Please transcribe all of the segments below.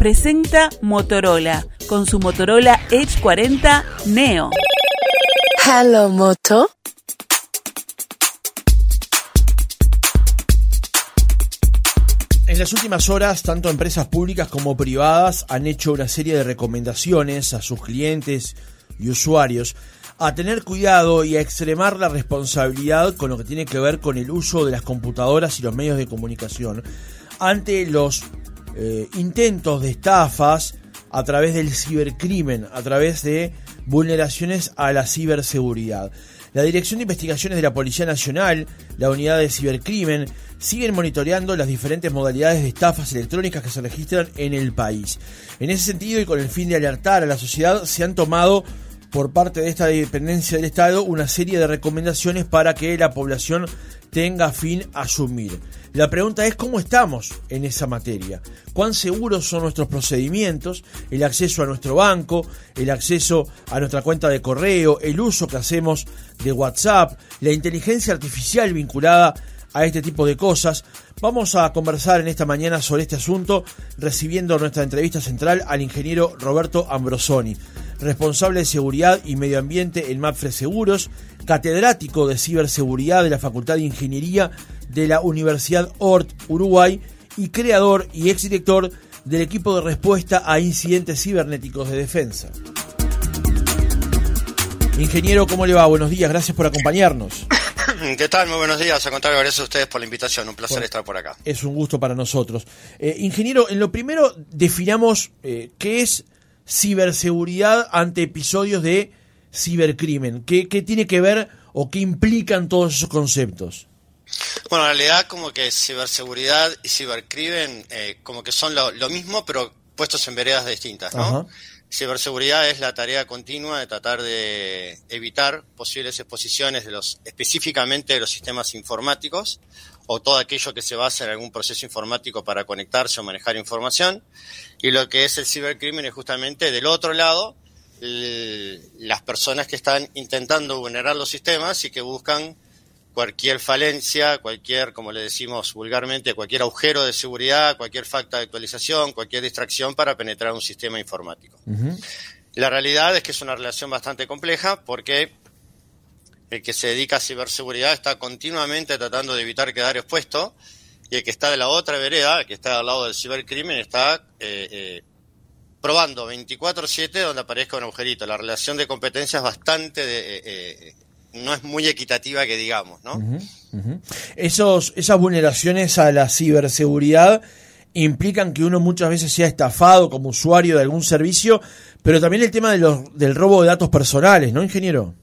presenta Motorola con su Motorola Edge 40 Neo. Hello, Moto. En las últimas horas, tanto empresas públicas como privadas han hecho una serie de recomendaciones a sus clientes y usuarios a tener cuidado y a extremar la responsabilidad con lo que tiene que ver con el uso de las computadoras y los medios de comunicación ante los eh, intentos de estafas a través del cibercrimen, a través de vulneraciones a la ciberseguridad. La Dirección de Investigaciones de la Policía Nacional, la Unidad de Cibercrimen, siguen monitoreando las diferentes modalidades de estafas electrónicas que se registran en el país. En ese sentido y con el fin de alertar a la sociedad, se han tomado por parte de esta dependencia del Estado una serie de recomendaciones para que la población tenga fin a asumir. La pregunta es cómo estamos en esa materia, cuán seguros son nuestros procedimientos, el acceso a nuestro banco, el acceso a nuestra cuenta de correo, el uso que hacemos de WhatsApp, la inteligencia artificial vinculada a este tipo de cosas. Vamos a conversar en esta mañana sobre este asunto recibiendo nuestra entrevista central al ingeniero Roberto Ambrosoni, responsable de seguridad y medio ambiente en MAPFRE Seguros, catedrático de ciberseguridad de la Facultad de Ingeniería de la Universidad ORT Uruguay y creador y exdirector del equipo de respuesta a incidentes cibernéticos de defensa. Ingeniero, ¿cómo le va? Buenos días, gracias por acompañarnos. ¿Qué tal? Muy buenos días. Al contrario, gracias a ustedes por la invitación. Un placer estar por acá. Es un gusto para nosotros. Eh, ingeniero, en lo primero definamos eh, qué es ciberseguridad ante episodios de cibercrimen. ¿Qué, ¿Qué tiene que ver o qué implican todos esos conceptos? Bueno, en realidad como que ciberseguridad y cibercrimen eh, como que son lo, lo, mismo, pero puestos en veredas distintas, ¿no? Ajá. Ciberseguridad es la tarea continua de tratar de evitar posibles exposiciones de los, específicamente de los sistemas informáticos o todo aquello que se basa en algún proceso informático para conectarse o manejar información. Y lo que es el cibercrimen es justamente del otro lado las personas que están intentando vulnerar los sistemas y que buscan cualquier falencia, cualquier, como le decimos vulgarmente, cualquier agujero de seguridad, cualquier falta de actualización, cualquier distracción para penetrar un sistema informático. Uh -huh. La realidad es que es una relación bastante compleja porque el que se dedica a ciberseguridad está continuamente tratando de evitar quedar expuesto y el que está de la otra vereda, el que está al lado del cibercrimen, está eh, eh, probando 24/7 donde aparezca un agujerito. La relación de competencia es bastante de, eh, no es muy equitativa que digamos, ¿no? Esos, esas vulneraciones a la ciberseguridad implican que uno muchas veces sea estafado como usuario de algún servicio, pero también el tema de los, del robo de datos personales, ¿no, ingeniero?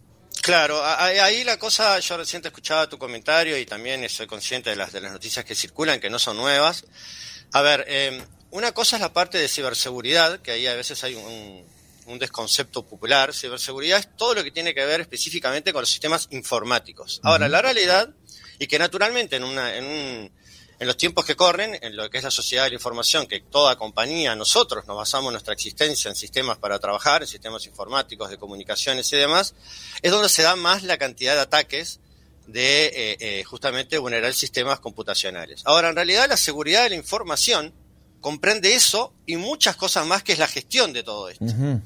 Claro, ahí la cosa, yo recién te escuchaba tu comentario y también soy consciente de las, de las noticias que circulan, que no son nuevas. A ver, eh, una cosa es la parte de ciberseguridad, que ahí a veces hay un, un desconcepto popular. Ciberseguridad es todo lo que tiene que ver específicamente con los sistemas informáticos. Ahora, la realidad, y que naturalmente en, una, en, un, en, los tiempos que corren, en lo que es la sociedad de la información, que toda compañía, nosotros nos basamos nuestra existencia en sistemas para trabajar, en sistemas informáticos, de comunicaciones y demás, es donde se da más la cantidad de ataques de eh, eh, justamente vulnerar sistemas computacionales. Ahora, en realidad, la seguridad de la información comprende eso y muchas cosas más que es la gestión de todo esto. Uh -huh.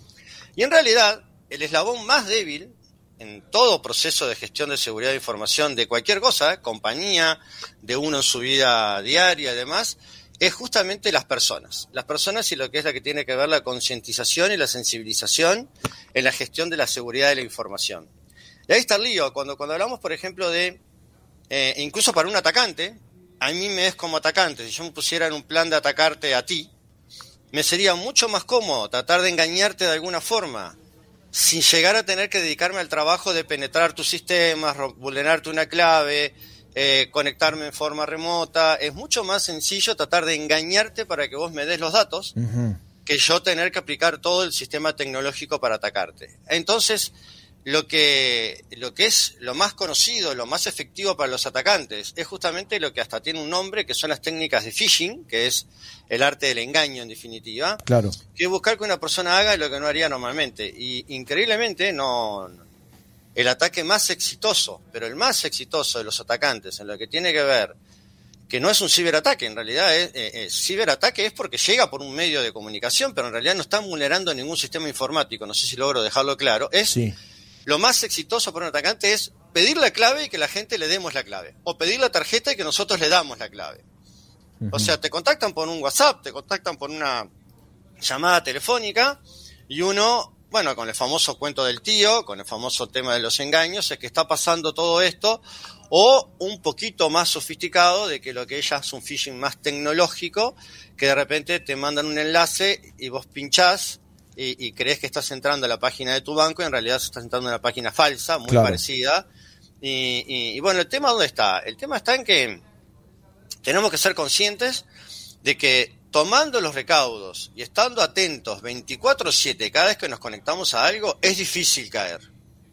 Y en realidad, el eslabón más débil en todo proceso de gestión de seguridad de información de cualquier cosa, ¿eh? compañía, de uno en su vida diaria y demás, es justamente las personas. Las personas y lo que es la que tiene que ver la concientización y la sensibilización en la gestión de la seguridad de la información. Y ahí está el lío. Cuando, cuando hablamos, por ejemplo, de, eh, incluso para un atacante, a mí me es como atacante. Si yo me pusiera en un plan de atacarte a ti, me sería mucho más cómodo tratar de engañarte de alguna forma, sin llegar a tener que dedicarme al trabajo de penetrar tus sistemas, vulnerarte una clave, eh, conectarme en forma remota. Es mucho más sencillo tratar de engañarte para que vos me des los datos uh -huh. que yo tener que aplicar todo el sistema tecnológico para atacarte. Entonces, lo que, lo que es lo más conocido, lo más efectivo para los atacantes, es justamente lo que hasta tiene un nombre, que son las técnicas de phishing, que es el arte del engaño en definitiva. Claro. Que es buscar que una persona haga lo que no haría normalmente. Y increíblemente, no, el ataque más exitoso, pero el más exitoso de los atacantes, en lo que tiene que ver que no es un ciberataque, en realidad es eh, eh, ciberataque es porque llega por un medio de comunicación, pero en realidad no están vulnerando ningún sistema informático, no sé si logro dejarlo claro, es lo más exitoso para un atacante es pedir la clave y que la gente le demos la clave, o pedir la tarjeta y que nosotros le damos la clave. O sea, te contactan por un WhatsApp, te contactan por una llamada telefónica y uno, bueno, con el famoso cuento del tío, con el famoso tema de los engaños, es que está pasando todo esto, o un poquito más sofisticado de que lo que ella es un phishing más tecnológico, que de repente te mandan un enlace y vos pinchás y, crees que estás entrando a la página de tu banco y en realidad estás entrando a una página falsa, muy parecida. Y, y, bueno, el tema dónde está? El tema está en que tenemos que ser conscientes de que tomando los recaudos y estando atentos 24/7 cada vez que nos conectamos a algo, es difícil caer.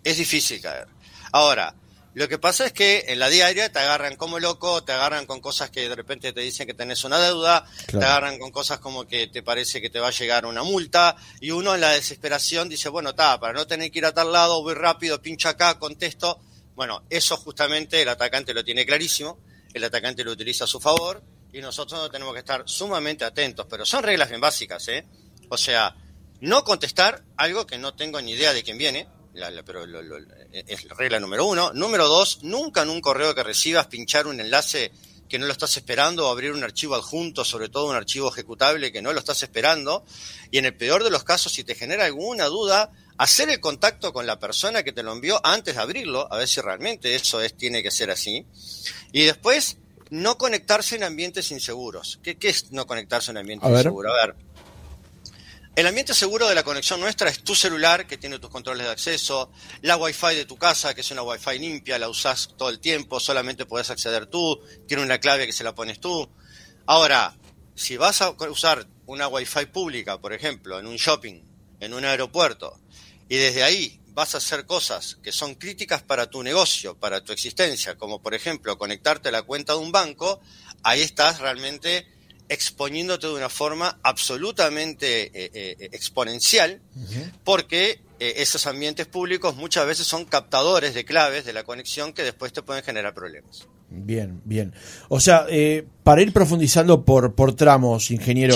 Es difícil caer. Ahora, lo que pasa es que en la diaria te agarran como loco, te agarran con cosas que de repente te dicen que tenés una deuda, te agarran con cosas como que te parece que te va a llegar una multa, y uno en la desesperación dice, bueno, está, para no tener que ir a tal lado, voy rápido, pincho acá, contesto. Bueno, eso justamente el atacante lo tiene clarísimo, el atacante lo utiliza a su favor, y nosotros tenemos que estar sumamente atentos, pero son reglas bien básicas, ¿eh? O sea, no contestar algo que no tengo ni idea de quién viene, pero es la regla número uno. Número dos, nunca en un correo que recibas pinchar un enlace que no lo estás esperando o abrir un archivo adjunto, sobre todo un archivo ejecutable que no lo estás esperando. Y en el peor de los casos, si te genera alguna duda, hacer el contacto con la persona que te lo envió antes de abrirlo, a ver si realmente eso es, tiene que ser así. Y después, no conectarse en ambientes inseguros. ¿Qué, qué es no conectarse en ambientes inseguros? A ver, el ambiente seguro de la conexión nuestra es tu celular, que tiene tus controles de acceso, la Wi-Fi de tu casa, que es una Wi-Fi limpia, la usas todo el tiempo, solamente puedes acceder tú, tiene una clave que se la pones tú. Ahora, si vas a usar una Wi-Fi pública, por ejemplo, en un shopping, en un aeropuerto, y desde ahí vas a hacer cosas que son críticas para tu negocio, para tu existencia, como por ejemplo conectarte a la cuenta de un banco, ahí estás realmente exponiéndote de una forma absolutamente eh, eh, exponencial, porque eh, esos ambientes públicos muchas veces son captadores de claves de la conexión que después te pueden generar problemas. Bien, bien. O sea, para ir profundizando por, por tramos, ingeniero,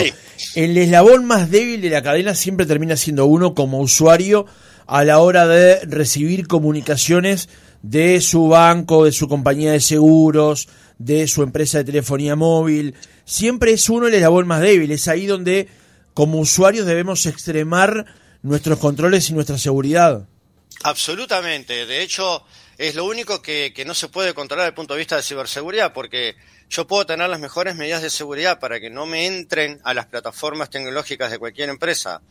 el eslabón más débil de la cadena siempre termina siendo uno como usuario a la hora de recibir comunicaciones de su banco, de su compañía de seguros, de su empresa de telefonía móvil. Siempre es uno el eslabón más débil. Es ahí donde, como usuarios, debemos extremar nuestros controles y nuestra seguridad. Absolutamente. De hecho, es lo único que, no se puede controlar desde el punto de vista de ciberseguridad, porque yo puedo tener las mejores medidas de seguridad para que no me entren a las plataformas tecnológicas de cualquier empresa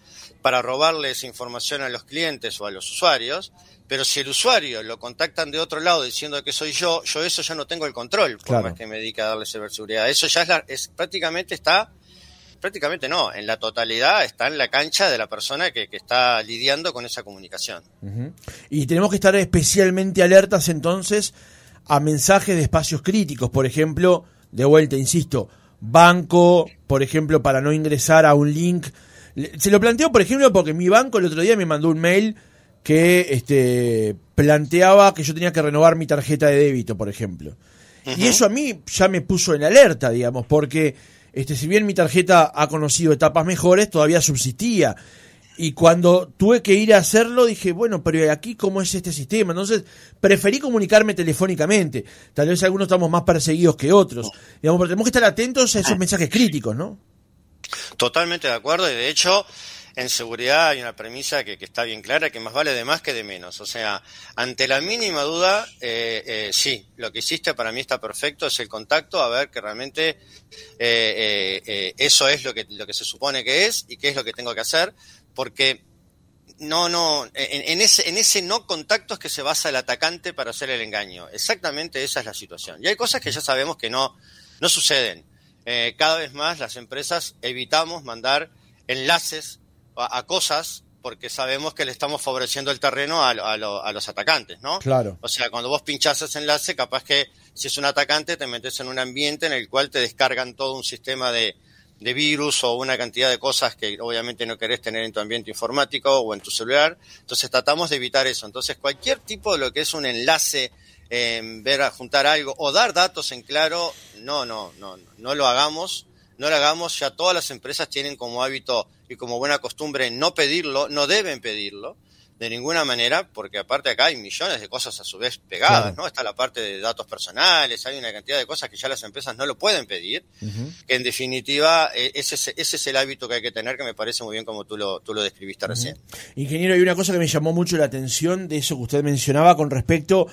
para robarles información a los clientes o a los usuarios, pero si el usuario lo contactan de otro lado diciendo que soy yo, yo eso ya no tengo el control, por más que me dedique a darle ciberseguridad. Eso ya es, es prácticamente está, prácticamente no, en la totalidad está en la cancha de la persona que, está lidiando con esa comunicación. Y tenemos que estar especialmente alertas entonces a mensajes de espacios críticos, por ejemplo, de vuelta, insisto, banco, por ejemplo, para no ingresar a un link. Se lo planteo, por ejemplo, porque mi banco el otro día me mandó un mail que este, planteaba que yo tenía que renovar mi tarjeta de débito, por ejemplo. Y eso a mí ya me puso en alerta, digamos, porque este, si bien mi tarjeta ha conocido etapas mejores, todavía subsistía. Y cuando tuve que ir a hacerlo, dije, bueno, pero aquí cómo es este sistema? Entonces, preferí comunicarme telefónicamente. Tal vez algunos estamos más perseguidos que otros. Digamos, pero tenemos que estar atentos a esos mensajes críticos, ¿no? Totalmente de acuerdo. Y de hecho, en seguridad hay una premisa que, está bien clara, que más vale de más que de menos. O sea, ante la mínima duda, eh, eh, sí, lo que hiciste para mí está perfecto, es el contacto, a ver que realmente eh, eso es lo que, lo que se supone que es y qué es lo que tengo que hacer, porque no, no, en, ese, en ese no contacto es que se basa el atacante para hacer el engaño. Exactamente esa es la situación. Y hay cosas que ya sabemos que no, no suceden. cada vez más las empresas evitamos mandar enlaces a, cosas porque sabemos que le estamos favoreciendo el terreno a, los atacantes, ¿no? Claro. O sea, cuando vos pinchás ese enlace, capaz que si es un atacante te metes en un ambiente en el cual te descargan todo un sistema de, virus o una cantidad de cosas que obviamente no querés tener en tu ambiente informático o en tu celular. Entonces tratamos de evitar eso. Entonces cualquier tipo de lo que es un enlace en ver a juntar algo o dar datos en claro, no, no, no, no lo hagamos, no lo hagamos, ya todas las empresas tienen como hábito y como buena costumbre no pedirlo, no deben pedirlo de ninguna manera, porque aparte acá hay millones de cosas a su vez pegadas, ¿no? Está la parte de datos personales, hay una cantidad de cosas que ya las empresas no lo pueden pedir, que en definitiva eh, ese, es, ese es el hábito que hay que tener, que me parece muy bien como tú lo, tú lo describiste recién. Ingeniero, hay una cosa que me llamó mucho la atención de eso que usted mencionaba con respecto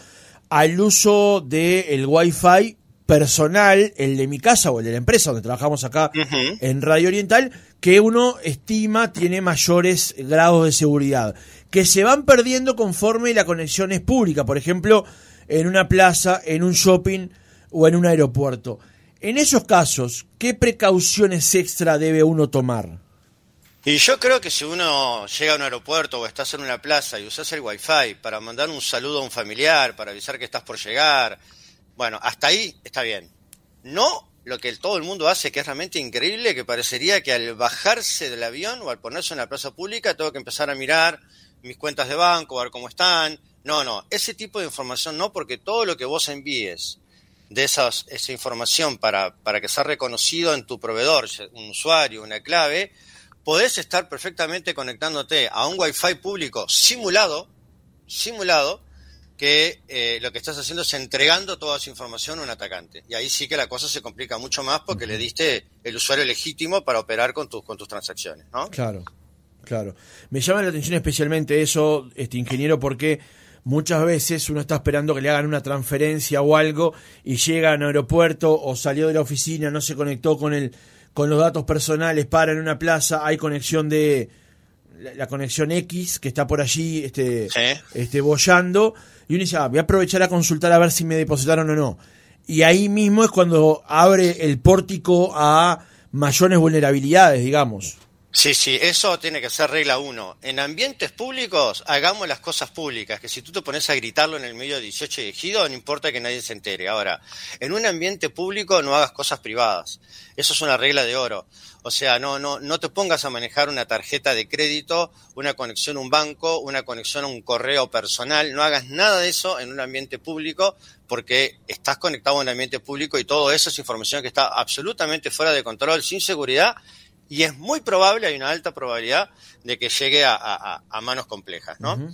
al uso del el Wi-Fi personal, el de mi casa o el de la empresa donde trabajamos acá en Radio Oriental, que uno estima tiene mayores grados de seguridad que se van perdiendo conforme la conexión es pública, por ejemplo, en una plaza, en un shopping o en un aeropuerto. En esos casos, ¿qué precauciones extra debe uno tomar? Y yo creo que si uno llega a un aeropuerto o estás en una plaza y usas el wifi para mandar un saludo a un familiar, para avisar que estás por llegar, bueno, hasta ahí está bien. No lo que todo el mundo hace, que es realmente increíble, que parecería que al bajarse del avión o al ponerse en la plaza pública tengo que empezar a mirar mis cuentas de banco, a ver cómo están. No, no, ese tipo de información no, porque todo lo que vos envíes de esas, esa información para, para que sea reconocido en tu proveedor, un usuario, una clave, podés estar perfectamente conectándote a un Wi-Fi público simulado, simulado, que eh, lo que estás haciendo es entregando toda esa información a un atacante. Y ahí sí que la cosa se complica mucho más porque le diste el usuario legítimo para operar con tus, con tus transacciones, ¿no? Claro. Claro. Me llama la atención especialmente eso, este ingeniero, porque muchas veces uno está esperando que le hagan una transferencia o algo y llega a un aeropuerto o salió de la oficina, no se conectó con el con los datos personales, para en una plaza, hay conexión de la, conexión X que está por allí este, este bollando y uno dice, ah, voy a aprovechar a consultar a ver si me depositaron o no. Y ahí mismo es cuando abre el pórtico a mayores vulnerabilidades, digamos. Sí, sí, eso tiene que ser regla uno. En ambientes públicos, hagamos las cosas públicas, que si tú te pones a gritarlo en el medio de 18 elegido, no importa que nadie se entere. Ahora, en un ambiente público no hagas cosas privadas. Eso es una regla de oro. O sea, no, no, no te pongas a manejar una tarjeta de crédito, una conexión a un banco, una conexión a un correo personal. No hagas nada de eso en un ambiente público porque estás conectado a un ambiente público y todo eso es información que está absolutamente fuera de control, sin seguridad y es muy probable, hay una alta probabilidad de que llegue a, manos complejas, ¿no?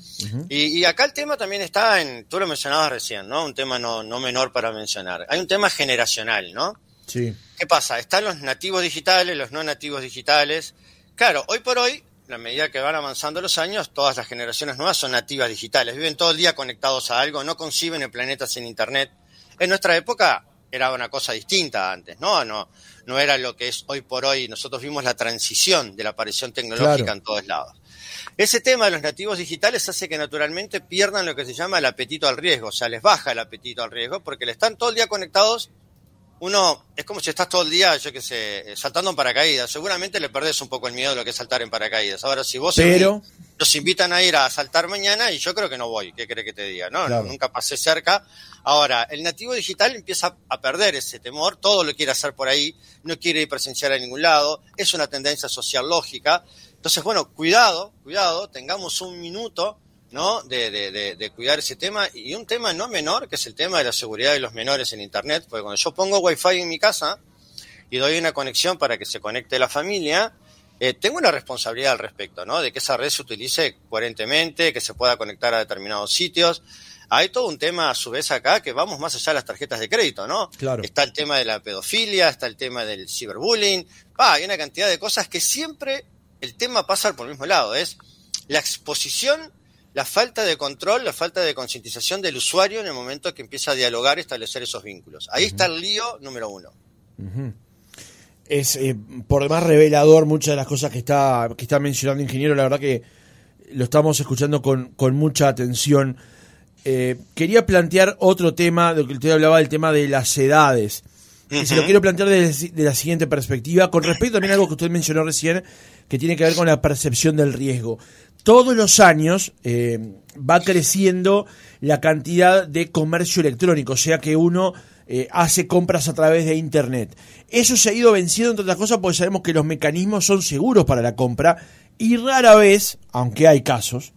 Y, acá el tema también está en, tú lo mencionabas recién, ¿no? Un tema no, no menor para mencionar. Hay un tema generacional, ¿no? Sí. ¿Qué pasa? Están los nativos digitales, los no nativos digitales. Claro, hoy por hoy, a medida que van avanzando los años, todas las generaciones nuevas son nativas digitales, viven todo el día conectados a algo, no conciben el planeta sin Internet. En nuestra época era una cosa distinta antes, ¿no? No, no era lo que es hoy por hoy. Nosotros vimos la transición de la aparición tecnológica en todos lados. Ese tema de los nativos digitales hace que naturalmente pierdan lo que se llama el apetito al riesgo, o sea, les baja el apetito al riesgo porque le están todo el día conectados uno es como si estás todo el día, yo qué sé, saltando en paracaídas. Seguramente le perdés un poco el miedo de lo que es saltar en paracaídas. Ahora, si vos Pero... nos invitan a ir a saltar mañana, y yo creo que no voy, ¿qué cree que te diga? No, nunca pasé cerca. Ahora, el nativo digital empieza a perder ese temor, todo lo quiere hacer por ahí, no quiere ir presencial a ningún lado, es una tendencia social lógica. Entonces, bueno, cuidado, cuidado, tengamos un minuto ¿no? De, de, de, cuidar ese tema y un tema no menor, que es el tema de la seguridad de los menores en Internet, porque cuando yo pongo Wi-Fi en mi casa y doy una conexión para que se conecte la familia, eh, tengo una responsabilidad al respecto, ¿no? De que esa red se utilice coherentemente, que se pueda conectar a determinados sitios. Hay todo un tema a su vez acá que vamos más allá de las tarjetas de crédito, ¿no? Claro. Está el tema de la pedofilia, está el tema del ciberbullying, ah, hay una cantidad de cosas que siempre el tema pasa por el mismo lado, es la exposición la falta de control, la falta de concientización del usuario en el momento que empieza a dialogar y establecer esos vínculos. Ahí está el lío número uno. Es eh, por demás revelador muchas de las cosas que está, que está mencionando ingeniero, la verdad que lo estamos escuchando con, con mucha atención. Eh, quería plantear otro tema, de lo que usted hablaba, del tema de las edades. Y se lo quiero plantear desde de la siguiente perspectiva, con respecto también a algo que usted mencionó recién, que tiene que ver con la percepción del riesgo todos los años eh, va creciendo la cantidad de comercio electrónico, o sea que uno eh, hace compras a través de Internet. Eso se ha ido venciendo, entre otras cosas, porque sabemos que los mecanismos son seguros para la compra y rara vez, aunque hay casos,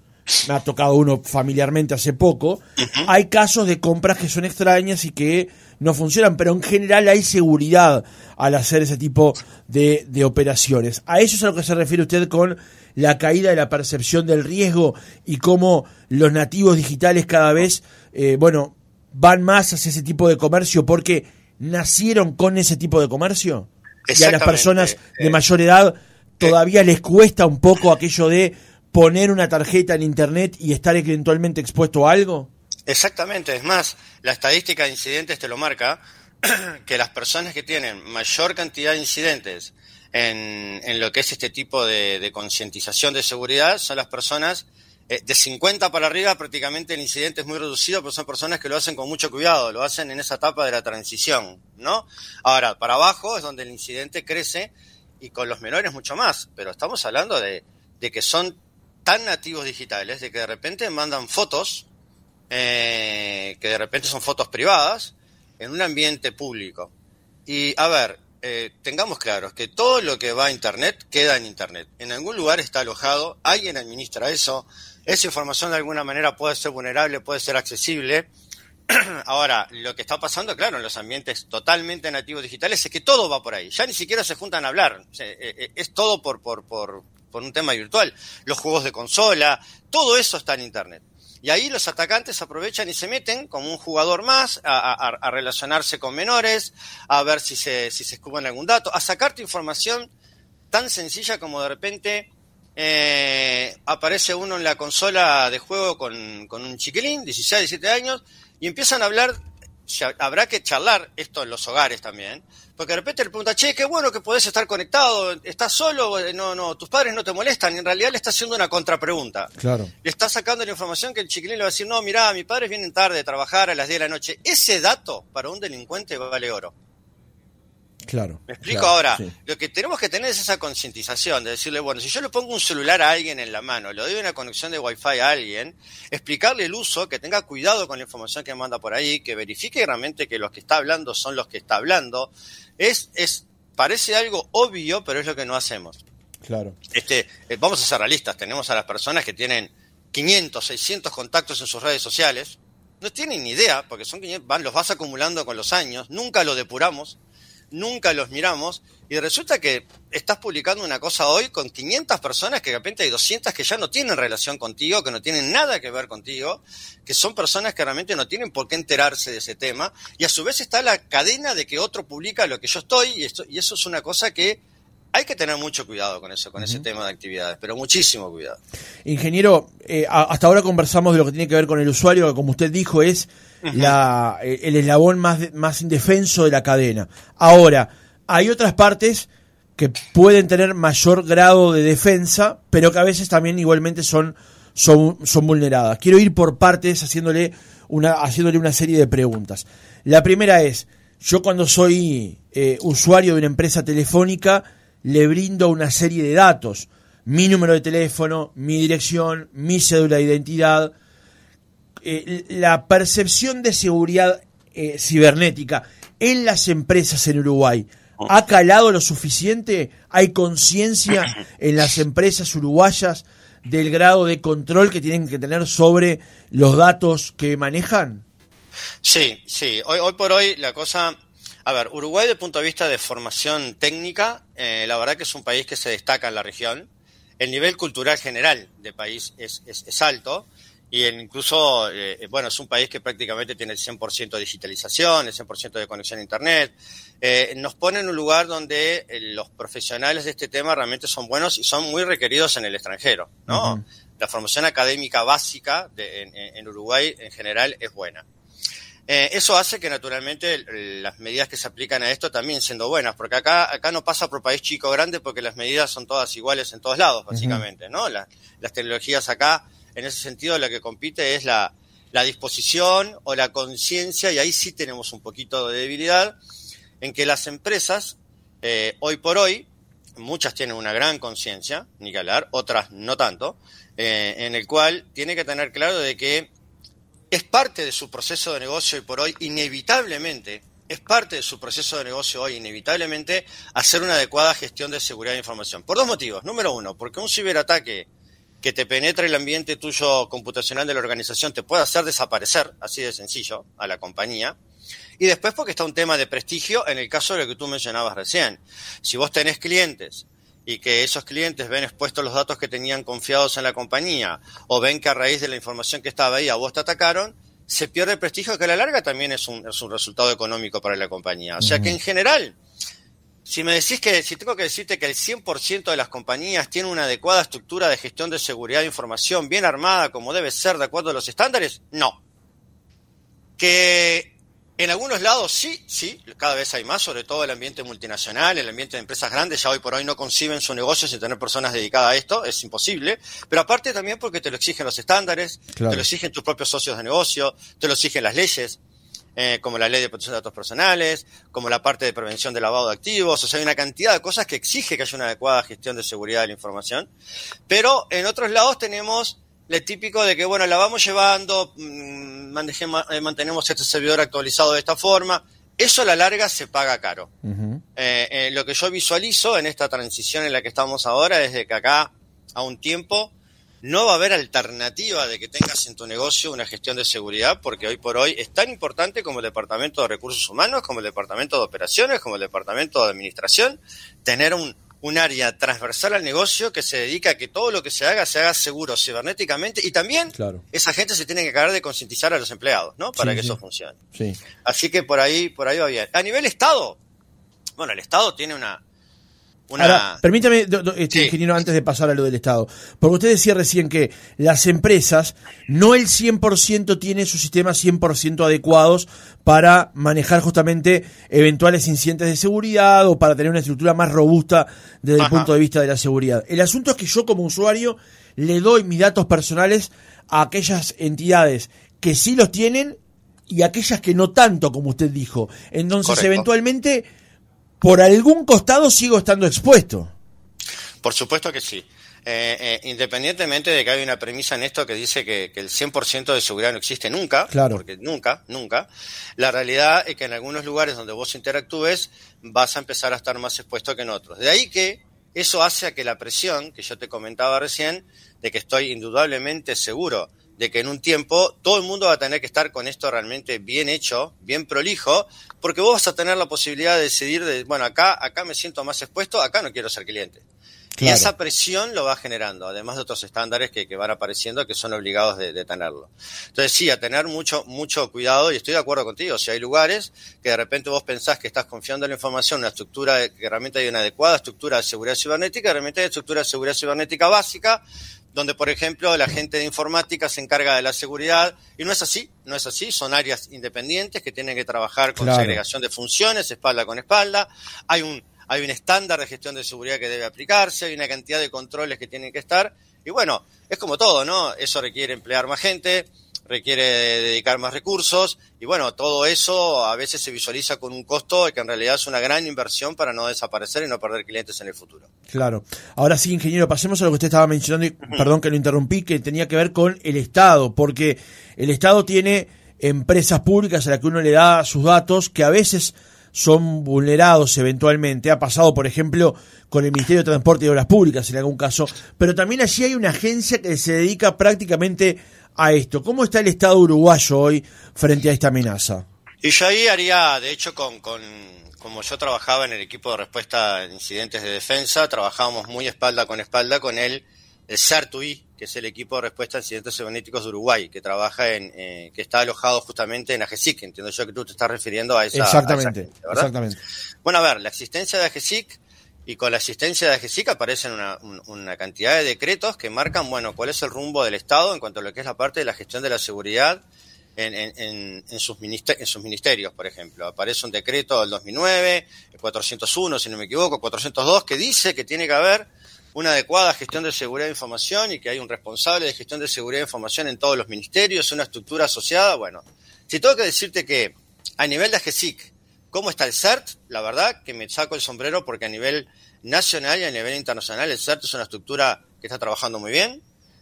me ha tocado uno familiarmente hace poco, hay casos de compras que son extrañas y que no funcionan, pero en general hay seguridad al hacer ese tipo de, de operaciones. ¿A eso es a lo que se refiere usted con la caída de la percepción del riesgo y cómo los nativos digitales cada vez, eh, bueno, van más hacia ese tipo de comercio porque nacieron con ese tipo de comercio? Y a las personas de mayor edad todavía les cuesta un poco aquello de poner una tarjeta en internet y estar eventualmente expuesto a algo? Exactamente, es más, la estadística de incidentes te lo marca, que las personas que tienen mayor cantidad de incidentes en, lo que es este tipo de, concientización de seguridad son las personas eh, de 50 para arriba prácticamente el incidente es muy reducido, pero son personas que lo hacen con mucho cuidado, lo hacen en esa etapa de la transición, ¿no? Ahora, para abajo es donde el incidente crece y con los menores mucho más, pero estamos hablando de, de que son tan nativos digitales, de que de repente mandan fotos eh, que de repente son fotos privadas, en un ambiente público. Y a ver, eh, tengamos claros que todo lo que va a Internet queda en Internet. En algún lugar está alojado, alguien administra eso, esa información de alguna manera puede ser vulnerable, puede ser accesible. Ahora, lo que está pasando, claro, en los ambientes totalmente nativos digitales es que todo va por ahí. Ya ni siquiera se juntan a hablar. Eh, es todo por, por, por, por un tema virtual. Los juegos de consola, todo eso está en Internet. Y ahí los atacantes aprovechan y se meten como un jugador más a, relacionarse con menores, a ver si se, si se algún dato, a sacarte información tan sencilla como de repente eh, aparece uno en la consola de juego con, con un chiquilín, 16, 17 años, y empiezan a hablar habrá que charlar esto en los hogares también, porque de repente le pregunta, che, qué bueno que podés estar conectado, estás solo, no, no, tus padres no te molestan, y en realidad le está haciendo una contrapregunta. Claro. Le está sacando la información que el chiquilín le va a decir, no, mirá, mis padres vienen tarde a trabajar a las 10 de la noche. Ese dato para un delincuente vale oro. Claro. Me explico ahora. Lo que tenemos que tener es esa concientización de decirle, bueno, si yo le pongo un celular a alguien en la mano, le doy una conexión de Wi-Fi a alguien, explicarle el uso, que tenga cuidado con la información que manda por ahí, que verifique realmente que los que está hablando son los que está hablando. Es, es, parece algo obvio, pero es lo que no hacemos. Claro. Este, eh, vamos a ser realistas. Tenemos a las personas que tienen 500, 600 contactos en sus redes sociales. No tienen ni idea, porque son 500, van, los vas acumulando con los años, nunca lo depuramos nunca los miramos y resulta que estás publicando una cosa hoy con 500 personas que de repente hay 200 que ya no tienen relación contigo, que no tienen nada que ver contigo, que son personas que realmente no tienen por qué enterarse de ese tema y a su vez está la cadena de que otro publica lo que yo estoy y, y eso es una cosa que hay que tener mucho cuidado con eso, con ese tema de actividades, pero muchísimo cuidado. Ingeniero, eh, hasta ahora conversamos de lo que tiene que ver con el usuario, que como usted dijo es la, el eslabón más, más indefenso de la cadena. Ahora, hay otras partes que pueden tener mayor grado de defensa, pero que a veces también igualmente son, son, son vulneradas. Quiero ir por partes haciéndole una, haciéndole una serie de preguntas. La primera es, yo cuando soy eh, usuario de una empresa telefónica, le brindo una serie de datos, mi número de teléfono, mi dirección, mi cédula de identidad, eh, la percepción de seguridad eh, cibernética en las empresas en Uruguay ha calado lo suficiente? ¿Hay conciencia en las empresas uruguayas del grado de control que tienen que tener sobre los datos que manejan? Sí, sí. Hoy, hoy por hoy la cosa a ver, Uruguay desde el punto de vista de formación técnica, eh, la verdad que es un país que se destaca en la región. El nivel cultural general del país es, es, alto y incluso, eh, bueno, es un país que prácticamente tiene el 100% de digitalización, el 100% de conexión a Internet. Eh, nos pone en un lugar donde los profesionales de este tema realmente son buenos y son muy requeridos en el extranjero, ¿no? La formación académica básica en Uruguay en general es buena. Eh, eso hace que naturalmente las medidas que se aplican a esto también siendo buenas, porque acá, acá no pasa por país chico o grande porque las medidas son todas iguales en todos lados, básicamente, ¿no? las tecnologías acá, en ese sentido, lo que compite es la, la disposición o la conciencia, y ahí sí tenemos un poquito de debilidad, en que las empresas, eh, hoy por hoy, muchas tienen una gran conciencia, ni que hablar, otras no tanto, eh, en el cual tiene que tener claro de que es parte de su proceso de negocio y por hoy inevitablemente, es parte de su proceso de negocio hoy inevitablemente hacer una adecuada gestión de seguridad de información. Por dos motivos. Número uno, porque un ciberataque que te penetre el ambiente tuyo computacional de la organización, te puede hacer desaparecer, así de sencillo, a la compañía. Y después porque está un tema de prestigio en el caso de lo que tú mencionabas recién. Si vos tenés clientes y que esos clientes ven expuestos los datos que tenían confiados en la compañía o ven que a raíz de la información que estaba ahí a vos te atacaron, se pierde el prestigio que a la larga también es un, es un resultado económico para la compañía. O sea que en general, si me decís que, si tengo que decirte que el 100% de las compañías tienen una adecuada estructura de gestión de seguridad de información bien armada como debe ser de acuerdo a los estándares, no. Que en algunos lados sí, sí, cada vez hay más, sobre todo el ambiente multinacional, el ambiente de empresas grandes, ya hoy por hoy no conciben su negocio sin tener personas dedicadas a esto, es imposible, pero aparte también porque te lo exigen los estándares, te lo exigen tus propios socios de negocio, te lo exigen las leyes, eh, como la ley de protección de datos personales, como la parte de prevención de lavado de activos, o sea, hay una cantidad de cosas que exige que haya una adecuada gestión de seguridad de la información, pero en otros lados tenemos lo típico de que, bueno, la vamos llevando, mm, eh, mantenemos este servidor actualizado de esta forma. Eso a la larga se paga caro. Eh, eh, lo que yo visualizo en esta transición en la que estamos ahora es de que acá, a un tiempo, no va a haber alternativa de que tengas en tu negocio una gestión de seguridad, porque hoy por hoy es tan importante como el Departamento de Recursos Humanos, como el Departamento de Operaciones, como el Departamento de Administración, tener un, un área transversal al negocio que se dedica a que todo lo que se haga se haga seguro cibernéticamente y también esa gente se tiene que cargar de concientizar a los empleados, ¿no? Para que eso funcione. Así que por ahí, por ahí va bien. A nivel Estado, bueno, el Estado tiene una, Ahora, permítame, este, ingeniero, antes de pasar a lo del Estado, porque usted decía recién que las empresas, no el 100% tienen sus sistemas 100% adecuados para manejar justamente eventuales incidentes de seguridad o para tener una estructura más robusta desde el punto de vista de la seguridad. El asunto es que yo como usuario le doy mis datos personales a aquellas entidades que sí los tienen y aquellas que no tanto, como usted dijo. Entonces, eventualmente por algún costado sigo estando expuesto. Por supuesto que sí. Eh, eh, independientemente de que hay una premisa en esto que dice que, el 100% de seguridad no existe nunca, porque nunca, nunca, la realidad es que en algunos lugares donde vos interactúes vas a empezar a estar más expuesto que en otros. De ahí que eso hace a que la presión que yo te comentaba recién, de que estoy indudablemente seguro de que en un tiempo todo el mundo va a tener que estar con esto realmente bien hecho, bien prolijo, porque vos vas a tener la posibilidad de decidir de, bueno, acá, acá me siento más expuesto, acá no quiero ser cliente. Y esa presión lo va generando, además de otros estándares que, van apareciendo que son obligados de, tenerlo. Entonces sí, a tener mucho, mucho cuidado, y estoy de acuerdo contigo, si hay lugares que de repente vos pensás que estás confiando en la información, una estructura, que realmente hay una adecuada estructura de seguridad cibernética, realmente hay estructura de seguridad cibernética básica, donde, por ejemplo, la gente de informática se encarga de la seguridad, y no es así, no es así, son áreas independientes que tienen que trabajar con segregación de funciones, espalda con espalda, hay un, hay un estándar de gestión de seguridad que debe aplicarse, hay una cantidad de controles que tienen que estar, y bueno, es como todo, ¿no? Eso requiere emplear más gente, requiere dedicar más recursos y bueno, todo eso a veces se visualiza con un costo que en realidad es una gran inversión para no desaparecer y no perder clientes en el futuro. Claro. Ahora sí, ingeniero, pasemos a lo que usted estaba mencionando y perdón que lo interrumpí, que tenía que ver con el Estado, porque el Estado tiene empresas públicas a las que uno le da sus datos que a veces son vulnerados eventualmente. Ha pasado, por ejemplo, con el Ministerio de Transporte y Obras Públicas en algún caso, pero también allí hay una agencia que se dedica prácticamente a esto. ¿Cómo está el Estado uruguayo hoy frente a esta amenaza? Y yo ahí haría, de hecho, con, con como yo trabajaba en el equipo de respuesta a incidentes de defensa, trabajábamos muy espalda con espalda con el, el CERTUI, que es el equipo de respuesta a incidentes cibernéticos de Uruguay, que trabaja en, eh, que está alojado justamente en AGESIC. Entiendo yo que tú te estás refiriendo a esa. Exactamente, exactamente. Bueno, a ver, la existencia de AGESIC y con la asistencia de AGESIC aparecen una, cantidad de decretos que marcan, bueno, cuál es el rumbo del Estado en cuanto a lo que es la parte de la gestión de la seguridad en, sus, en sus ministerios, por ejemplo. Aparece un decreto del 2009, el 401, si no me equivoco, 402, que dice que tiene que haber una adecuada gestión de seguridad de información y que hay un responsable de gestión de seguridad de información en todos los ministerios, una estructura asociada. Bueno, si tengo que decirte que a nivel de AGESIC ¿Cómo está el CERT? La verdad que me saco el sombrero porque a nivel nacional y a nivel internacional el CERT es una estructura que está trabajando muy bien,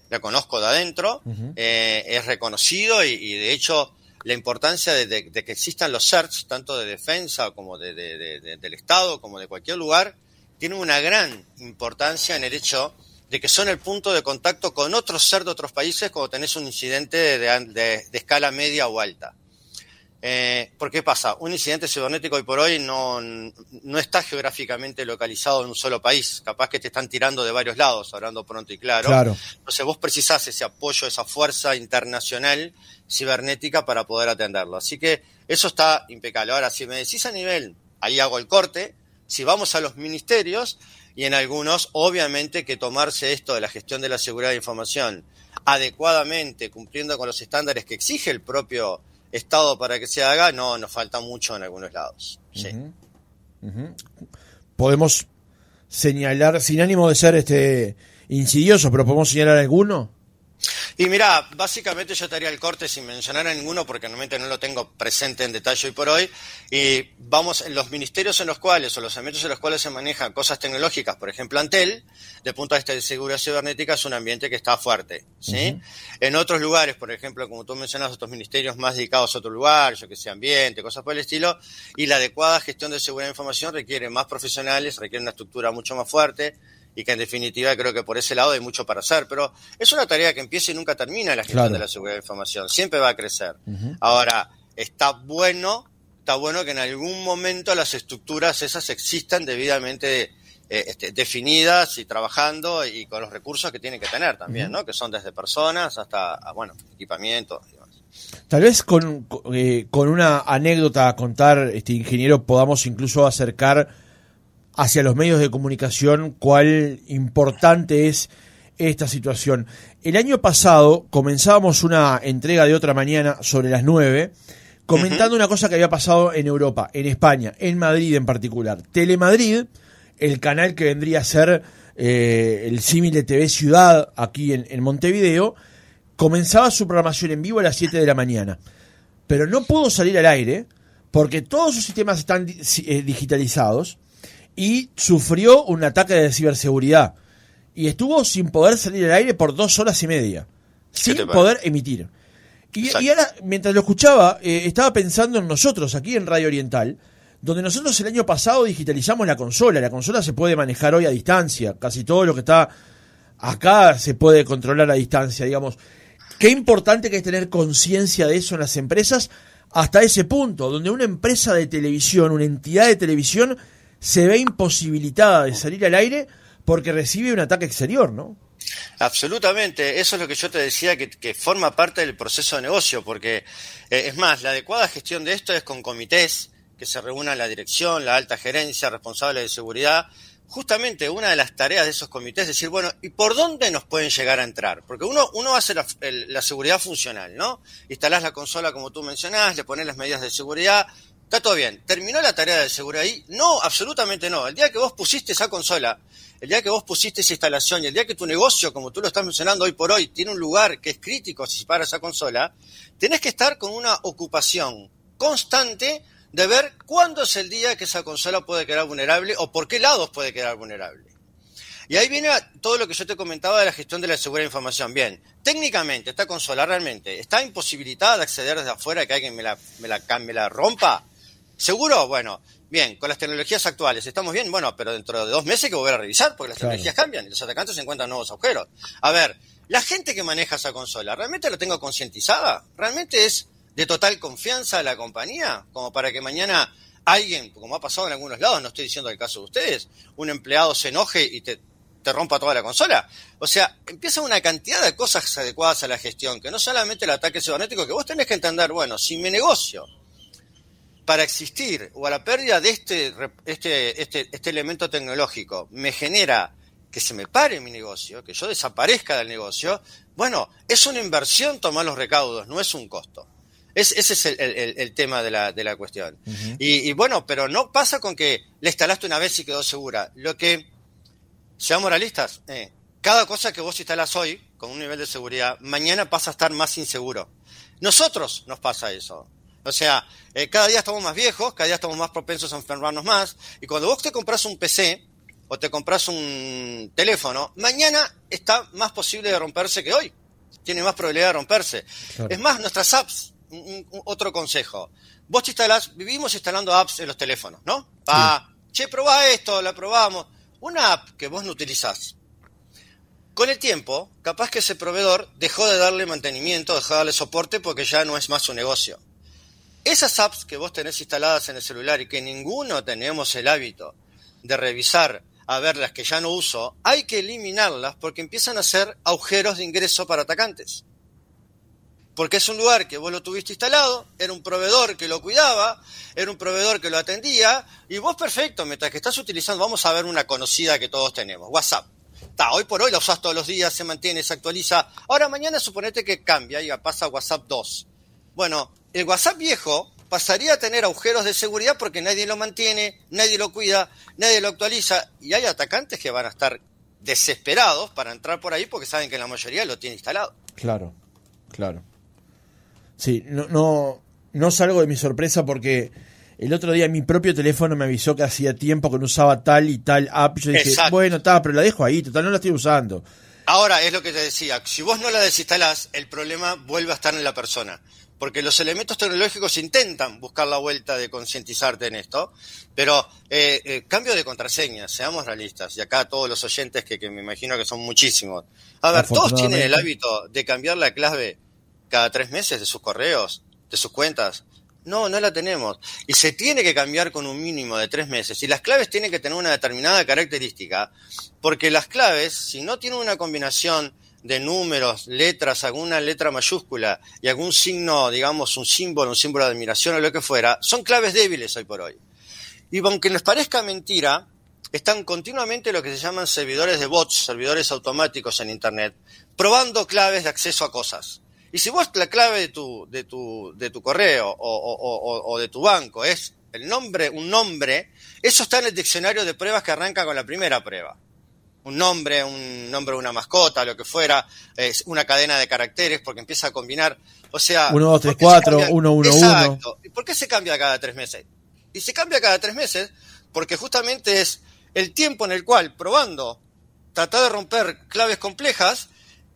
la conozco de adentro, eh, es reconocido y, de hecho la importancia de, que existan los CERTs, tanto de defensa como de, del Estado, como de cualquier lugar, tiene una gran importancia en el hecho de que son el punto de contacto con otros ser de otros países cuando tenés un incidente de, escala media o alta. Eh, ¿Por qué pasa? Un incidente cibernético hoy por hoy no, no está geográficamente localizado en un solo país. Capaz que te están tirando de varios lados, hablando pronto y claro. claro. Entonces vos precisás ese apoyo, esa fuerza internacional cibernética para poder atenderlo. Así que eso está impecable. Ahora, si me decís a nivel, ahí hago el corte, si vamos a los ministerios, y en algunos, obviamente, que tomarse esto de la gestión de la seguridad de información adecuadamente, cumpliendo con los estándares que exige el propio Estado para que se haga, no, nos falta mucho en algunos lados. Sí. Podemos señalar, sin ánimo de ser este insidioso, pero podemos señalar alguno. Y mira, básicamente yo te haría el corte sin mencionar a ninguno porque normalmente no lo tengo presente en detalle hoy por hoy. Y vamos, en los ministerios en los cuales o los ambientes en los cuales se manejan cosas tecnológicas, por ejemplo Antel, de punto de vista de seguridad cibernética es un ambiente que está fuerte. ¿sí? En otros lugares, por ejemplo, como tú mencionas, otros ministerios más dedicados a otro lugar, yo que sé, ambiente, cosas por el estilo, y la adecuada gestión de seguridad de información requiere más profesionales, requiere una estructura mucho más fuerte y que en definitiva creo que por ese lado hay mucho para hacer, pero es una tarea que empieza y nunca termina la gestión de la seguridad de información, siempre va a crecer. Ahora, está bueno, está bueno que en algún momento las estructuras esas existan debidamente eh, este, definidas y trabajando y con los recursos que tienen que tener también, ¿no? Que son desde personas hasta, bueno, equipamiento y demás. Tal vez con, eh, con una anécdota a contar, este ingeniero, podamos incluso acercar hacia los medios de comunicación cuál importante es esta situación. El año pasado comenzábamos una entrega de otra mañana sobre las 9 comentando una cosa que había pasado en Europa, en España, en Madrid en particular. Telemadrid, el canal que vendría a ser eh, el símil de TV Ciudad aquí en, Montevideo, comenzaba su programación en vivo a las 7 de la mañana. Pero no pudo salir al aire porque todos sus sistemas están eh, digitalizados y sufrió un ataque de ciberseguridad. Y estuvo sin poder salir al aire por dos horas y media. Sin poder emitir. Y, ahora, mientras lo escuchaba, eh, estaba pensando en nosotros, aquí en Radio Oriental, donde nosotros el año pasado digitalizamos la consola. La consola se puede manejar hoy a distancia. Casi todo lo que está acá se puede controlar a distancia, digamos. Qué importante que es tener conciencia de eso en las empresas hasta ese punto, donde una empresa de televisión, una entidad de televisión, se ve imposibilitada de salir al aire porque recibe un ataque exterior, ¿no? Absolutamente, eso es lo que yo te decía, que, forma parte del proceso de negocio, porque eh, es más, la adecuada gestión de esto es con comités que se reúnan la dirección, la alta gerencia, responsable de seguridad. Justamente una de las tareas de esos comités es decir, bueno, ¿y por dónde nos pueden llegar a entrar? Porque uno, uno hace la, la seguridad funcional, ¿no? Instalás la consola como tú mencionás, le pones las medidas de seguridad, Está todo bien. ¿Terminó la tarea de seguridad ahí? No, absolutamente no. El día que vos pusiste esa consola, el día que vos pusiste esa instalación y el día que tu negocio, como tú lo estás mencionando hoy por hoy, tiene un lugar que es crítico si para esa consola, tenés que estar con una ocupación constante de ver cuándo es el día que esa consola puede quedar vulnerable o por qué lados puede quedar vulnerable. Y ahí viene todo lo que yo te comentaba de la gestión de la seguridad de información. Bien, técnicamente esta consola realmente está imposibilitada de acceder desde afuera, que alguien me me la, me la rompa. ¿Seguro? Bueno, bien, con las tecnologías actuales, ¿estamos bien? Bueno, pero dentro de dos meses hay que volver a revisar porque las tecnologías cambian y los atacantes encuentran nuevos agujeros. A ver, la gente que maneja esa consola, ¿realmente la tengo concientizada? ¿Realmente es de total confianza la compañía? Como para que mañana alguien, como ha pasado en algunos lados, no estoy diciendo el caso de ustedes, un empleado se enoje y te, te rompa toda la consola. O sea, empieza una cantidad de cosas adecuadas a la gestión, que no solamente el ataque cibernético, que vos tenés que entender, bueno, si mi negocio para existir o a la pérdida de este, este, este, este elemento tecnológico me genera que se me pare mi negocio, que yo desaparezca del negocio, bueno, es una inversión tomar los recaudos, no es un costo. ese es el, tema de la, de la cuestión. y, bueno, pero no pasa con que le instalaste una vez y quedó segura. Lo que, seamos realistas, eh, cada cosa que vos instalás hoy con un nivel de seguridad, mañana pasa a estar más inseguro. Nosotros nos pasa eso. O sea, eh, cada día estamos más viejos, cada día estamos más propensos a enfermarnos más. Y cuando vos te compras un PC o te compras un teléfono, mañana está más posible de romperse que hoy. Tiene más probabilidad de romperse. Es más, nuestras apps, otro consejo. Vos te instalás, vivimos instalando apps en los teléfonos, ¿no? Pa, che, probá esto, la probamos. Una app que vos no utilizás. Con el tiempo, capaz que ese proveedor dejó de darle mantenimiento, dejó de darle soporte porque ya no es más su negocio. Esas apps que vos tenés instaladas en el celular y que ninguno tenemos el hábito de revisar a ver las que ya no uso, hay que eliminarlas porque empiezan a ser agujeros de ingreso para atacantes. Porque es un lugar que vos lo tuviste instalado, era un proveedor que lo cuidaba, era un proveedor que lo atendía, y vos perfecto, mientras que estás utilizando, vamos a ver una conocida que todos tenemos, WhatsApp. Está, hoy por hoy la usás todos los días, se mantiene, se actualiza. Ahora mañana suponete que cambia y pasa WhatsApp 2. Bueno, el WhatsApp viejo pasaría a tener agujeros de seguridad porque nadie lo mantiene, nadie lo cuida, nadie lo actualiza y hay atacantes que van a estar desesperados para entrar por ahí porque saben que la mayoría lo tiene instalado. Claro, claro. Sí, no, no, no salgo de mi sorpresa porque el otro día mi propio teléfono me avisó que hacía tiempo que no usaba tal y tal app. Yo dije, bueno, está, pero la dejo ahí, total, no la estoy usando. Ahora, es lo que te decía, si vos no la desinstalás, el problema vuelve a estar en la persona porque los elementos tecnológicos intentan buscar la vuelta de concientizarte en esto, pero eh, eh, cambio de contraseña, seamos realistas, y acá todos los oyentes que, me imagino que son muchísimos. A ver, todos tienen el hábito de cambiar la clave cada tres meses de sus correos, de sus cuentas. No, no la tenemos. Y se tiene que cambiar con un mínimo de tres meses. Y las claves tienen que tener una determinada característica, porque las claves, si no tienen una combinación de números, letras, alguna letra mayúscula y algún signo, digamos, un símbolo, un símbolo de admiración o lo que fuera, son claves débiles hoy por hoy. Y aunque les parezca mentira, están continuamente lo que se llaman servidores de bots, servidores automáticos en Internet, probando claves de acceso a cosas. Y si vos la clave de tu, de tu, de tu correo o, o de tu banco es el nombre, un nombre, eso está en el diccionario de pruebas que arranca con la primera prueba un nombre, un nombre de una mascota, lo que fuera, es una cadena de caracteres, porque empieza a combinar, o sea... 1, 2, 3, 4, 1, 1, 1. Exacto. ¿Y por qué se cambia cada tres meses? Y se cambia cada tres meses porque justamente es el tiempo en el cual, probando, tratar de romper claves complejas,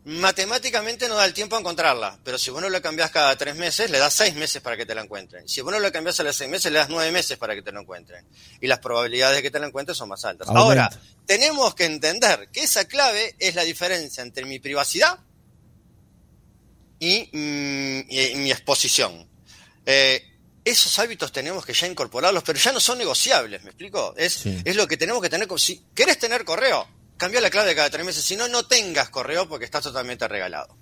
matemáticamente no da el tiempo a encontrarla, pero si vos no la cambiás cada tres meses, le das seis meses para que te la encuentren. Si vos no la cambiás a los seis meses, le das nueve meses para que te la encuentren. Y las probabilidades de que te la encuentres son más altas. Ahora, tenemos que entender que esa clave es la diferencia entre mi privacidad y, mm, mi exposición. Eh, esos hábitos tenemos que ya incorporarlos, pero ya no son negociables, ¿me explico? Es, es lo que tenemos que tener. Si querés tener correo, cambia la clave cada tres meses, si no, no tengas correo porque estás totalmente regalado.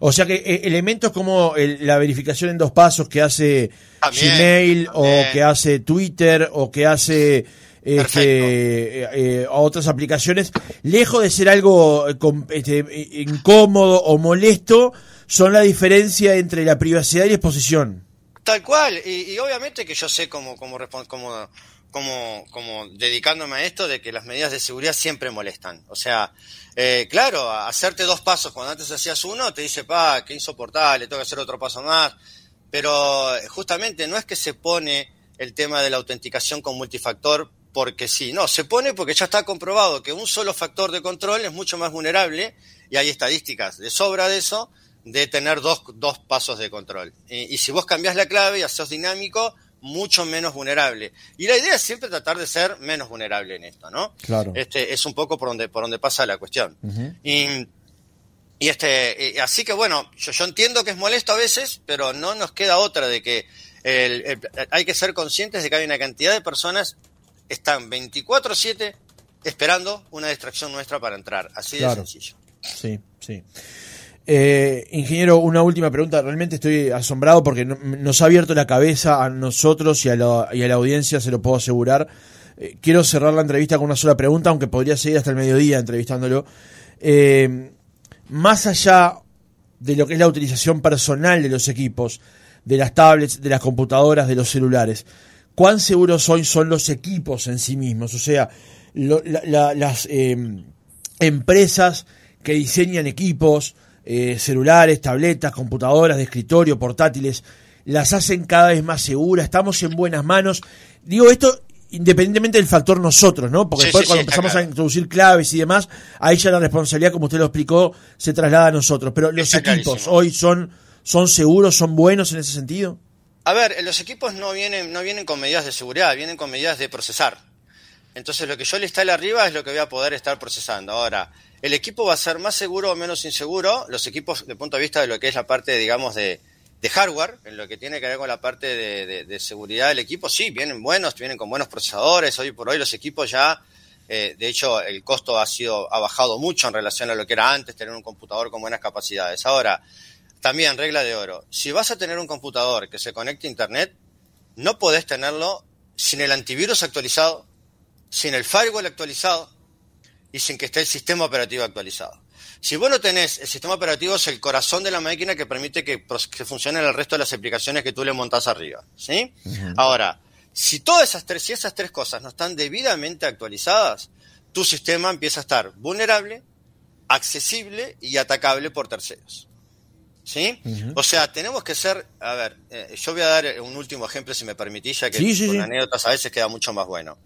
O sea que eh, elementos como la verificación en dos pasos que hace Gmail o que hace Twitter o que hace este, eh, eh, otras aplicaciones, lejos de ser algo este, incómodo o molesto, son la diferencia entre la privacidad y la exposición. Tal cual, y, obviamente que yo sé cómo, cómo, cómo como, como dedicándome a esto de que las medidas de seguridad siempre molestan. O sea, eh, claro, hacerte dos pasos cuando antes hacías uno, te dice, pa, qué insoportable, tengo que hacer otro paso más. Pero eh, justamente no es que se pone el tema de la autenticación con multifactor porque sí, no, se pone porque ya está comprobado que un solo factor de control es mucho más vulnerable y hay estadísticas de sobra de eso, de tener dos, dos pasos de control. Y, y si vos cambias la clave y haces dinámico, mucho menos vulnerable. Y la idea es siempre tratar de ser menos vulnerable en esto, ¿no? Claro. Este, es un poco por donde, por donde pasa la cuestión. Y y este, así que bueno, yo, yo, entiendo que es molesto a veces, pero no nos queda otra de que hay que ser conscientes de que hay una cantidad de personas que están 24/7 esperando una distracción nuestra para entrar. Así de sencillo. Sí, sí. Eh, ingeniero, una última pregunta. Realmente estoy asombrado porque nos ha abierto la cabeza a nosotros y a la, y a la audiencia, se lo puedo asegurar. Eh, quiero cerrar la entrevista con una sola pregunta, aunque podría seguir hasta el mediodía entrevistándolo. Eh, más allá de lo que es la utilización personal de los equipos, de las tablets, de las computadoras, de los celulares, ¿cuán seguros hoy son los equipos en sí mismos? O sea, las empresas que diseñan equipos, eh, celulares, tabletas, computadoras de escritorio, portátiles, las hacen cada vez más seguras, estamos en buenas manos. Digo esto independientemente del factor nosotros, ¿no? Porque después cuando empezamos a introducir claves y demás, ahí ya la responsabilidad, como usted lo explicó, se traslada a nosotros. Pero los equipos hoy son, son seguros, son buenos en ese sentido. A ver, los equipos no vienen, no vienen con medidas de seguridad, vienen con medidas de procesar. Entonces lo que yo le instale arriba es lo que voy a poder estar procesando. Ahora, ¿el equipo va a ser más seguro o menos inseguro? Los equipos, el punto de vista de lo que es la parte, digamos, de, hardware, en lo que tiene que ver con la parte de, seguridad del equipo, sí, vienen buenos, vienen con buenos procesadores. Hoy por hoy los equipos ya, eh, de hecho, el costo ha sido ha bajado mucho en relación a lo que era antes, tener un computador con buenas capacidades. Ahora, también regla de oro, si vas a tener un computador que se conecte a Internet, no podés tenerlo sin el antivirus actualizado, sin el firewall actualizado y sin que esté el sistema operativo actualizado. Si vos no tenés, el sistema operativo es el corazón de la máquina que permite que, que funcionen el resto de las aplicaciones que tú le montás arriba. ¿sí? Ahora, si todas esas tres, si esas tres cosas no están debidamente actualizadas, tu sistema empieza a estar vulnerable, accesible y atacable por terceros. ¿Sí? O sea, tenemos que ser, a ver, eh, yo voy a dar un último ejemplo si me permitís, ya que con anécdotas a veces queda mucho más bueno.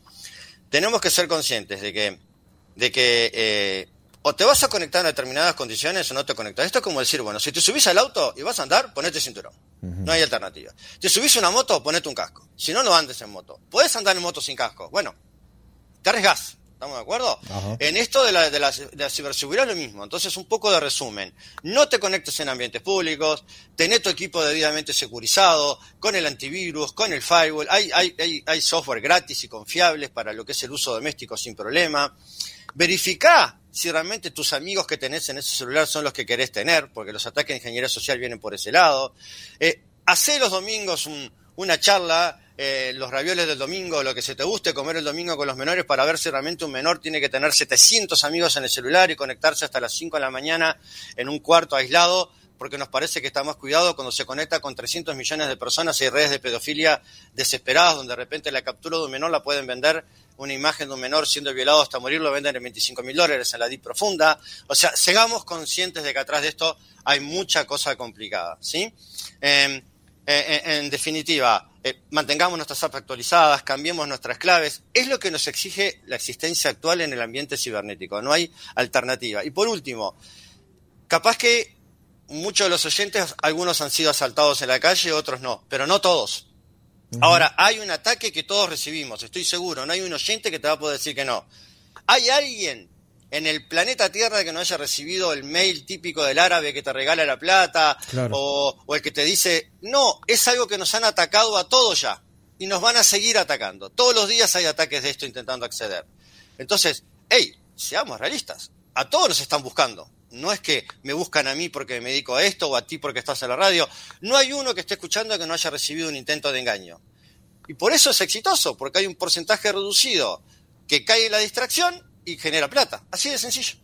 Tenemos que ser conscientes de que, de que eh, o te vas a conectar en determinadas condiciones o no te conectas. Esto es como decir, bueno, si te subís al auto y vas a andar, ponete cinturón. No hay alternativa. Te subís a una moto, ponete un casco. Si no, no andes en moto. Puedes andar en moto sin casco. Bueno, te arriesgas. ¿Estamos de acuerdo? En esto de la, de, la, ciberseguridad es lo mismo. Entonces, un poco de resumen. No te conectes en ambientes públicos, tené tu equipo debidamente securizado, con el antivirus, con el firewall. Hay, hay, hay, hay software gratis y confiables para lo que es el uso doméstico sin problema. Verificá si realmente tus amigos que tenés en ese celular son los que querés tener, porque los ataques de ingeniería social vienen por ese lado. Eh, hacé los domingos una charla eh, los ravioles del domingo, lo que se te guste comer el domingo con los menores para ver si realmente un menor tiene que tener 700 amigos en el celular y conectarse hasta las 5 de la mañana en un cuarto aislado, porque nos parece que está más cuidado cuando se conecta con 300 millones de personas y redes de pedofilia desesperadas, donde de repente la captura de un menor la pueden vender una imagen de un menor siendo violado hasta morir lo venden en 25 mil dólares en la DIP profunda. O sea, sigamos conscientes de que atrás de esto hay mucha cosa complicada, ¿sí? Em, en definitiva, eh, mantengamos nuestras apps actualizadas, cambiemos nuestras claves. Es lo que nos exige la existencia actual en el ambiente cibernético. No hay alternativa. Y por último, capaz que muchos de los oyentes, algunos han sido asaltados en la calle, otros no, pero no todos. Ahora, hay un ataque que todos recibimos, estoy seguro, no hay un oyente que te va a poder decir que no. ¿Hay alguien en el planeta Tierra que no haya recibido el mail típico del árabe que te regala la plata o, el que te dice, no, es algo que nos han atacado a todos ya y nos van a seguir atacando. Todos los días hay ataques de esto intentando acceder. Entonces, hey, seamos realistas, a todos nos están buscando. No es que me buscan a mí porque me dedico a esto o a ti porque estás en la radio. No hay uno que esté escuchando que no haya recibido un intento de engaño. Y por eso es exitoso, porque hay un porcentaje reducido que cae en la distracción y genera plata. Así de sencillo.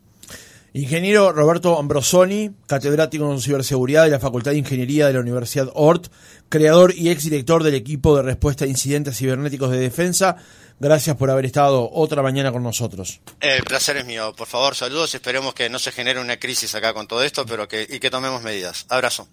Ingeniero Roberto Ambrosoni, catedrático en ciberseguridad de la Facultad de Ingeniería de la Universidad Ort, creador y exdirector del equipo de respuesta a incidentes cibernéticos de defensa. Gracias por haber estado otra mañana con nosotros. El placer es mío. Por favor, saludos. Esperemos que no se genere una crisis acá con todo esto, pero que y que tomemos medidas. Abrazo.